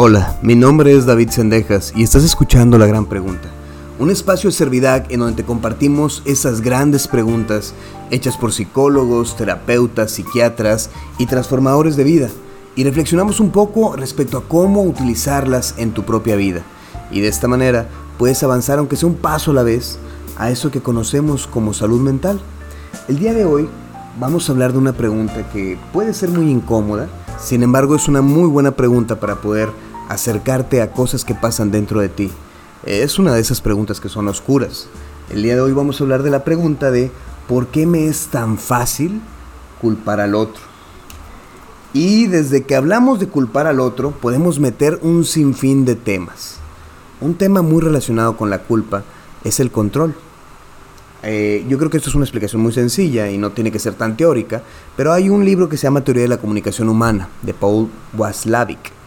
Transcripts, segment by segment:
Hola, mi nombre es David Sendejas y estás escuchando La Gran Pregunta, un espacio de Servidac en donde te compartimos esas grandes preguntas hechas por psicólogos, terapeutas, psiquiatras y transformadores de vida y reflexionamos un poco respecto a cómo utilizarlas en tu propia vida. Y de esta manera puedes avanzar aunque sea un paso a la vez a eso que conocemos como salud mental. El día de hoy vamos a hablar de una pregunta que puede ser muy incómoda, sin embargo es una muy buena pregunta para poder acercarte a cosas que pasan dentro de ti. Es una de esas preguntas que son oscuras. El día de hoy vamos a hablar de la pregunta de ¿por qué me es tan fácil culpar al otro? Y desde que hablamos de culpar al otro, podemos meter un sinfín de temas. Un tema muy relacionado con la culpa es el control. Eh, yo creo que esto es una explicación muy sencilla y no tiene que ser tan teórica, pero hay un libro que se llama Teoría de la Comunicación Humana, de Paul Waslawik.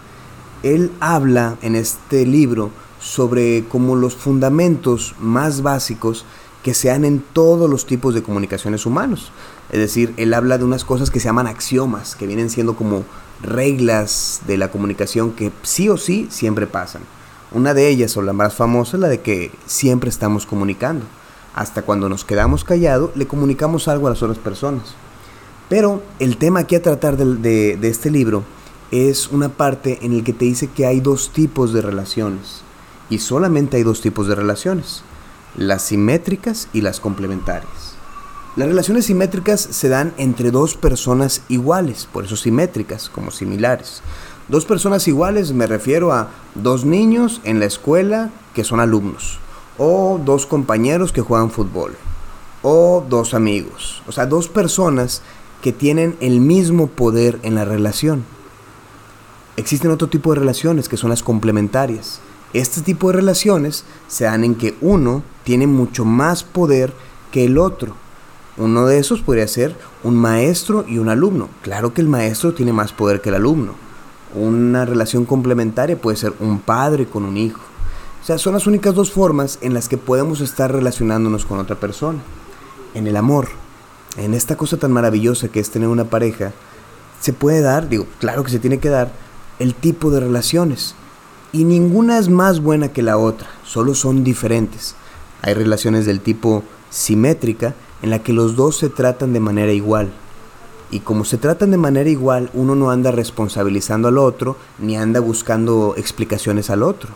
Él habla en este libro sobre como los fundamentos más básicos que se dan en todos los tipos de comunicaciones humanos. Es decir, él habla de unas cosas que se llaman axiomas, que vienen siendo como reglas de la comunicación que sí o sí siempre pasan. Una de ellas, o la más famosa, es la de que siempre estamos comunicando. Hasta cuando nos quedamos callados, le comunicamos algo a las otras personas. Pero el tema aquí a tratar de, de este libro es una parte en el que te dice que hay dos tipos de relaciones. Y solamente hay dos tipos de relaciones las simétricas y las complementarias. Las relaciones simétricas se dan entre dos personas iguales, por eso simétricas, como similares. Dos personas iguales me refiero a dos niños en la escuela que son alumnos, o dos compañeros que juegan fútbol, o dos amigos, o sea, dos personas que tienen el mismo poder en la relación. Existen otro tipo de relaciones que son las complementarias. Este tipo de relaciones se dan en que uno tiene mucho más poder que el otro. Uno de esos podría ser un maestro y un alumno. Claro que el maestro tiene más poder que el alumno. Una relación complementaria puede ser un padre con un hijo. O sea, son las únicas dos formas en las que podemos estar relacionándonos con otra persona. En el amor, en esta cosa tan maravillosa que es tener una pareja, se puede dar, digo, claro que se tiene que dar, el tipo de relaciones. Y ninguna es más buena que la otra, solo son diferentes. Hay relaciones del tipo simétrica en la que los dos se tratan de manera igual. Y como se tratan de manera igual, uno no anda responsabilizando al otro ni anda buscando explicaciones al otro.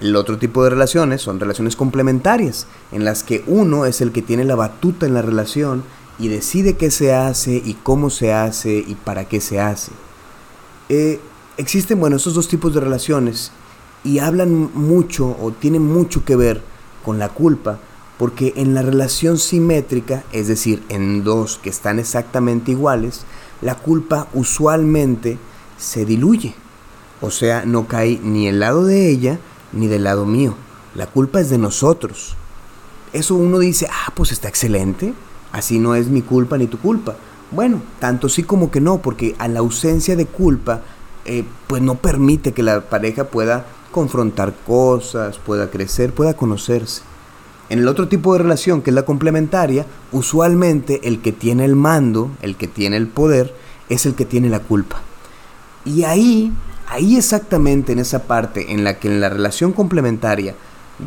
El otro tipo de relaciones son relaciones complementarias, en las que uno es el que tiene la batuta en la relación y decide qué se hace y cómo se hace y para qué se hace. Eh, existen, bueno, estos dos tipos de relaciones y hablan mucho o tienen mucho que ver con la culpa, porque en la relación simétrica, es decir, en dos que están exactamente iguales, la culpa usualmente se diluye. O sea, no cae ni el lado de ella ni del lado mío. La culpa es de nosotros. Eso uno dice, ah, pues está excelente. Así no es mi culpa ni tu culpa. Bueno, tanto sí como que no, porque a la ausencia de culpa, eh, pues no permite que la pareja pueda confrontar cosas, pueda crecer, pueda conocerse. En el otro tipo de relación, que es la complementaria, usualmente el que tiene el mando, el que tiene el poder, es el que tiene la culpa. Y ahí, ahí exactamente en esa parte en la que en la relación complementaria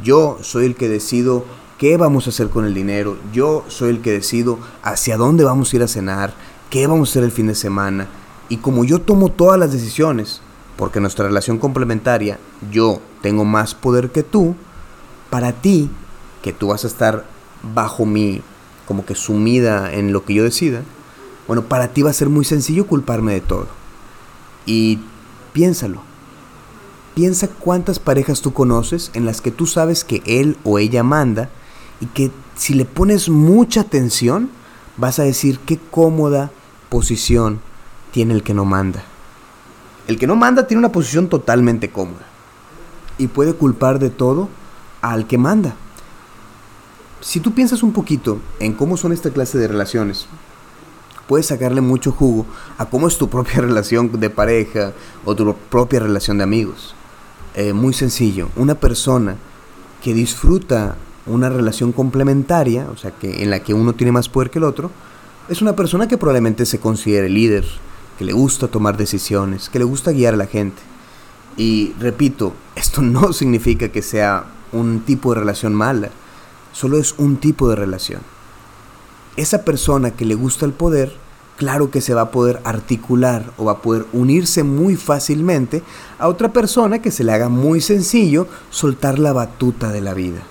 yo soy el que decido qué vamos a hacer con el dinero, yo soy el que decido hacia dónde vamos a ir a cenar, qué vamos a hacer el fin de semana. Y como yo tomo todas las decisiones, porque nuestra relación complementaria, yo tengo más poder que tú, para ti, que tú vas a estar bajo mi, como que sumida en lo que yo decida, bueno, para ti va a ser muy sencillo culparme de todo. Y piénsalo. Piensa cuántas parejas tú conoces en las que tú sabes que él o ella manda y que si le pones mucha atención vas a decir qué cómoda posición tiene el que no manda. El que no manda tiene una posición totalmente cómoda y puede culpar de todo al que manda. Si tú piensas un poquito en cómo son esta clase de relaciones, puedes sacarle mucho jugo a cómo es tu propia relación de pareja o tu propia relación de amigos. Eh, muy sencillo, una persona que disfruta una relación complementaria, o sea, que en la que uno tiene más poder que el otro, es una persona que probablemente se considere líder, le gusta tomar decisiones, que le gusta guiar a la gente. Y repito, esto no significa que sea un tipo de relación mala, solo es un tipo de relación. Esa persona que le gusta el poder, claro que se va a poder articular o va a poder unirse muy fácilmente a otra persona que se le haga muy sencillo soltar la batuta de la vida.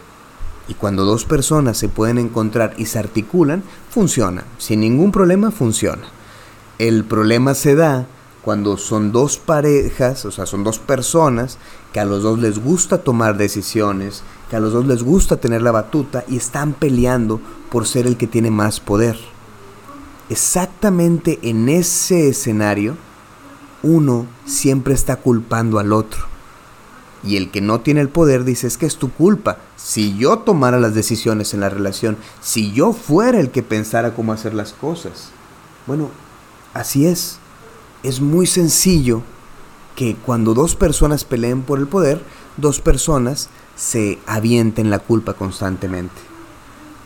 Y cuando dos personas se pueden encontrar y se articulan, funciona. Sin ningún problema funciona. El problema se da cuando son dos parejas, o sea, son dos personas que a los dos les gusta tomar decisiones, que a los dos les gusta tener la batuta y están peleando por ser el que tiene más poder. Exactamente en ese escenario, uno siempre está culpando al otro. Y el que no tiene el poder dice es que es tu culpa. Si yo tomara las decisiones en la relación, si yo fuera el que pensara cómo hacer las cosas. Bueno, así es es muy sencillo que cuando dos personas peleen por el poder, dos personas se avienten la culpa constantemente.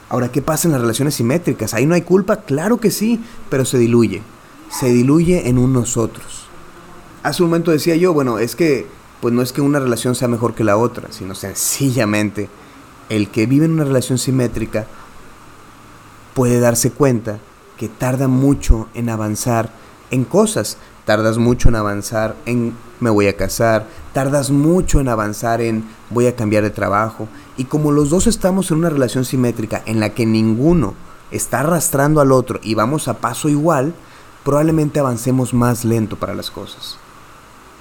Ahora, ¿qué pasa en las relaciones simétricas? ¿Ahí no hay culpa? Claro que sí, pero se diluye. Se diluye en un nosotros. Hace un momento decía yo, bueno, es que pues no es que una relación sea mejor que la otra, sino sencillamente el que vive en una relación simétrica puede darse cuenta que tarda mucho en avanzar en cosas. Tardas mucho en avanzar en me voy a casar, tardas mucho en avanzar en voy a cambiar de trabajo. Y como los dos estamos en una relación simétrica en la que ninguno está arrastrando al otro y vamos a paso igual, probablemente avancemos más lento para las cosas.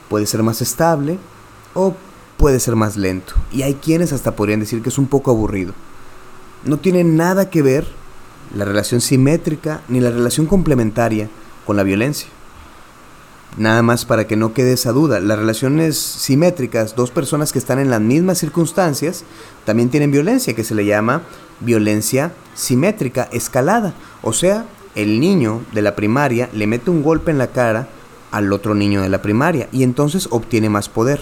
Puede ser más estable o puede ser más lento. Y hay quienes hasta podrían decir que es un poco aburrido. No tiene nada que ver la relación simétrica ni la relación complementaria con la violencia. Nada más para que no quede esa duda, las relaciones simétricas, dos personas que están en las mismas circunstancias, también tienen violencia, que se le llama violencia simétrica escalada. O sea, el niño de la primaria le mete un golpe en la cara al otro niño de la primaria y entonces obtiene más poder,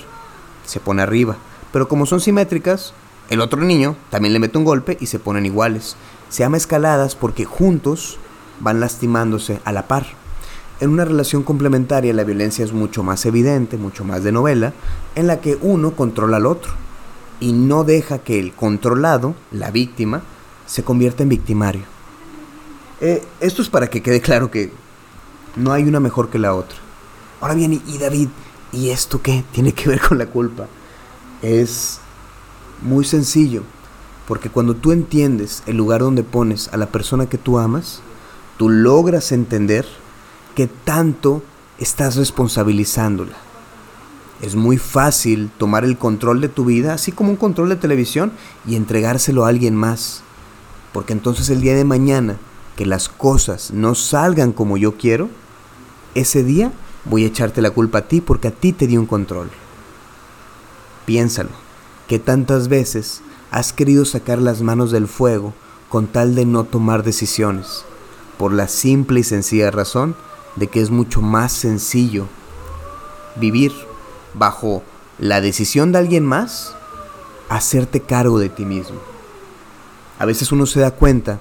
se pone arriba. Pero como son simétricas, el otro niño también le mete un golpe y se ponen iguales. Se llama escaladas porque juntos van lastimándose a la par. En una relación complementaria la violencia es mucho más evidente, mucho más de novela, en la que uno controla al otro y no deja que el controlado, la víctima, se convierta en victimario. Eh, esto es para que quede claro que no hay una mejor que la otra. Ahora bien, y David, ¿y esto qué tiene que ver con la culpa? Es muy sencillo, porque cuando tú entiendes el lugar donde pones a la persona que tú amas, tú logras entender que tanto estás responsabilizándola. Es muy fácil tomar el control de tu vida, así como un control de televisión, y entregárselo a alguien más. Porque entonces el día de mañana, que las cosas no salgan como yo quiero, ese día voy a echarte la culpa a ti porque a ti te di un control. Piénsalo, que tantas veces has querido sacar las manos del fuego con tal de no tomar decisiones, por la simple y sencilla razón de que es mucho más sencillo vivir bajo la decisión de alguien más, hacerte cargo de ti mismo. A veces uno se da cuenta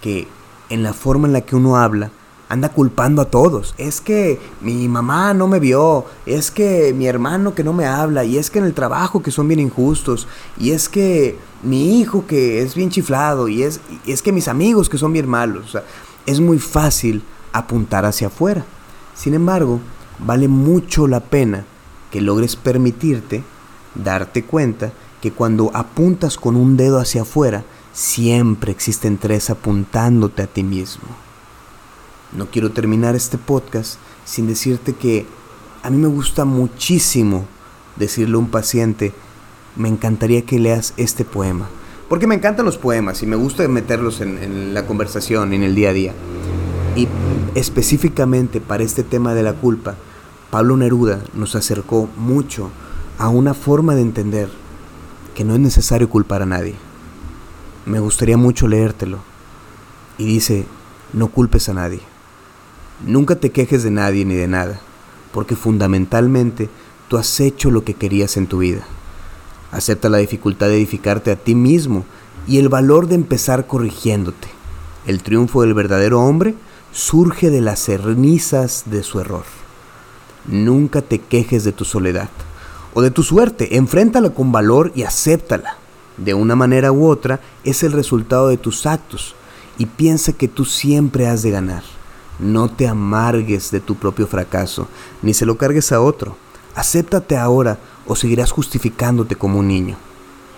que en la forma en la que uno habla, anda culpando a todos. Es que mi mamá no me vio, es que mi hermano que no me habla, y es que en el trabajo que son bien injustos, y es que mi hijo que es bien chiflado, y es, es que mis amigos que son bien malos. es muy fácil apuntar hacia afuera. Sin embargo, vale mucho la pena que logres permitirte darte cuenta que cuando apuntas con un dedo hacia afuera, siempre existen tres apuntándote a ti mismo. No quiero terminar este podcast sin decirte que a mí me gusta muchísimo decirle a un paciente, me encantaría que leas este poema. Porque me encantan los poemas y me gusta meterlos en, en la conversación, en el día a día. Y específicamente para este tema de la culpa, Pablo Neruda nos acercó mucho a una forma de entender que no es necesario culpar a nadie. Me gustaría mucho leértelo. Y dice, no culpes a nadie. Nunca te quejes de nadie ni de nada, porque fundamentalmente tú has hecho lo que querías en tu vida. Acepta la dificultad de edificarte a ti mismo y el valor de empezar corrigiéndote. El triunfo del verdadero hombre surge de las cenizas de su error. Nunca te quejes de tu soledad. o de tu suerte. Enfréntala con valor y acéptala. De una manera u otra es el resultado de tus actos y piensa que tú siempre has de ganar. No te amargues de tu propio fracaso, ni se lo cargues a otro. Acéptate ahora o seguirás justificándote como un niño.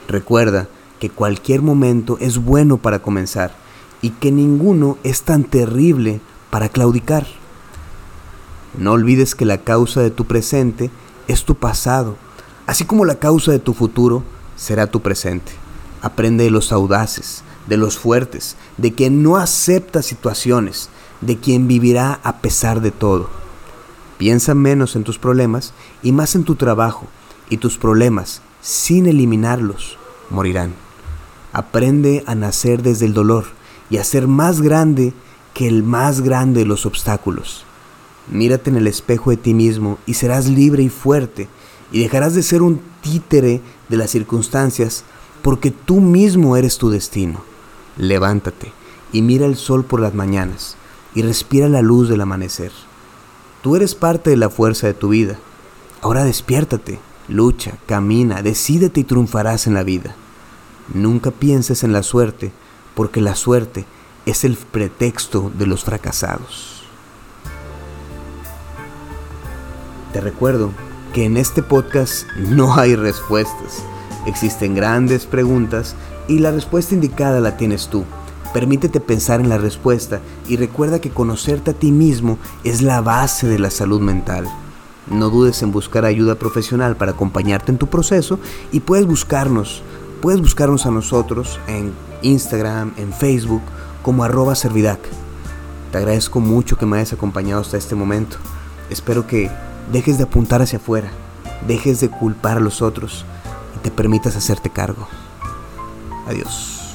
Recuerda que cualquier momento es bueno para comenzar y que ninguno es tan terrible para claudicar. No olvides que la causa de tu presente es tu pasado, así como la causa de tu futuro será tu presente. Aprende de los audaces, de los fuertes, de quien no acepta situaciones, de quien vivirá a pesar de todo. Piensa menos en tus problemas y más en tu trabajo, y tus problemas, sin eliminarlos, morirán. Aprende a nacer desde el dolor y a ser más grande que el más grande de los obstáculos. Mírate en el espejo de ti mismo y serás libre y fuerte y dejarás de ser un títere de las circunstancias porque tú mismo eres tu destino. Levántate y mira el sol por las mañanas y respira la luz del amanecer. Tú eres parte de la fuerza de tu vida. Ahora despiértate, lucha, camina, decídete y triunfarás en la vida. Nunca pienses en la suerte, porque la suerte es el pretexto de los fracasados. Te recuerdo que en este podcast no hay respuestas. Existen grandes preguntas y la respuesta indicada la tienes tú. Permítete pensar en la respuesta y recuerda que conocerte a ti mismo es la base de la salud mental. No dudes en buscar ayuda profesional para acompañarte en tu proceso y puedes buscarnos, puedes buscarnos a nosotros en Instagram, en Facebook, como arroba servidac. Te agradezco mucho que me hayas acompañado hasta este momento. Espero que dejes de apuntar hacia afuera, dejes de culpar a los otros y te permitas hacerte cargo. Adiós.